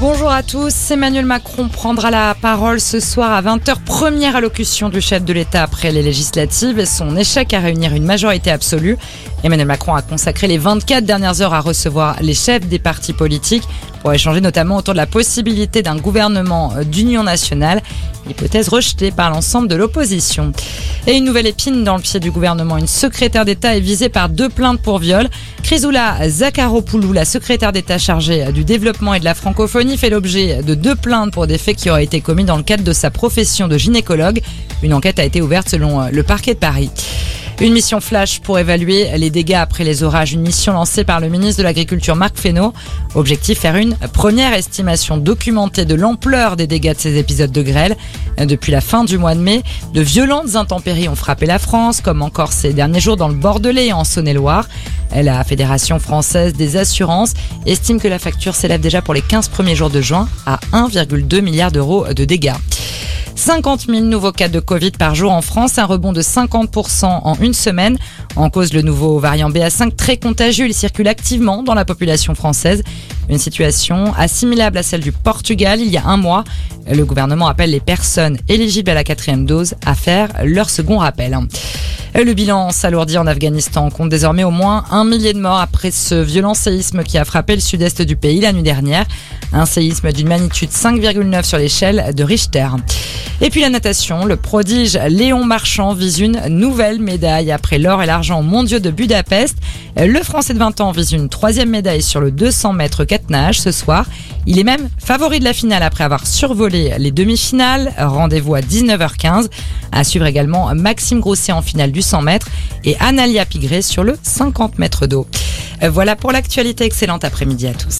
Bonjour à tous. Emmanuel Macron prendra la parole ce soir à 20h. Première allocution du chef de l'État après les législatives et son échec à réunir une majorité absolue. Emmanuel Macron a consacré les 24 dernières heures à recevoir les chefs des partis politiques pour échanger notamment autour de la possibilité d'un gouvernement d'union nationale, hypothèse rejetée par l'ensemble de l'opposition. Et une nouvelle épine dans le pied du gouvernement. Une secrétaire d'État est visée par deux plaintes pour viol. Chrysoula Zakharopoulou, la secrétaire d'État chargée du développement et de la francophonie, fait l'objet de deux plaintes pour des faits qui auraient été commis dans le cadre de sa profession de gynécologue. Une enquête a été ouverte selon le parquet de Paris. Une mission flash pour évaluer les dégâts après les orages. Une mission lancée par le ministre de l'Agriculture Marc Fesneau. Objectif faire une première estimation documentée de l'ampleur des dégâts de ces épisodes de grêle. Depuis la fin du mois de mai, de violentes intempéries ont frappé la France, comme encore ces derniers jours dans le Bordelais et en Saône-et-Loire. La Fédération française des assurances estime que la facture s'élève déjà pour les 15 premiers jours de juin à 1,2 milliard d'euros de dégâts. 50 000 nouveaux cas de Covid par jour en France, un rebond de 50% en une semaine. En cause, le nouveau variant BA5 très contagieux, il circule activement dans la population française. Une situation assimilable à celle du Portugal il y a un mois. Le gouvernement appelle les personnes éligibles à la quatrième dose à faire leur second rappel. Le bilan s'alourdit en Afghanistan. On compte désormais au moins un millier de morts après ce violent séisme qui a frappé le sud-est du pays la nuit dernière. Un séisme d'une magnitude 5,9 sur l'échelle de Richter. Et puis la natation, le prodige Léon Marchand vise une nouvelle médaille après l'or et l'argent mondiaux de Budapest. Le Français de 20 ans vise une troisième médaille sur le 200 mètres 4 nages ce soir. Il est même favori de la finale après avoir survolé les demi-finales. Rendez-vous à 19h15. À suivre également Maxime Grosset en finale du 100 mètres et Analia Pigré sur le 50 mètres d'eau. Voilà pour l'actualité. Excellente après-midi à tous.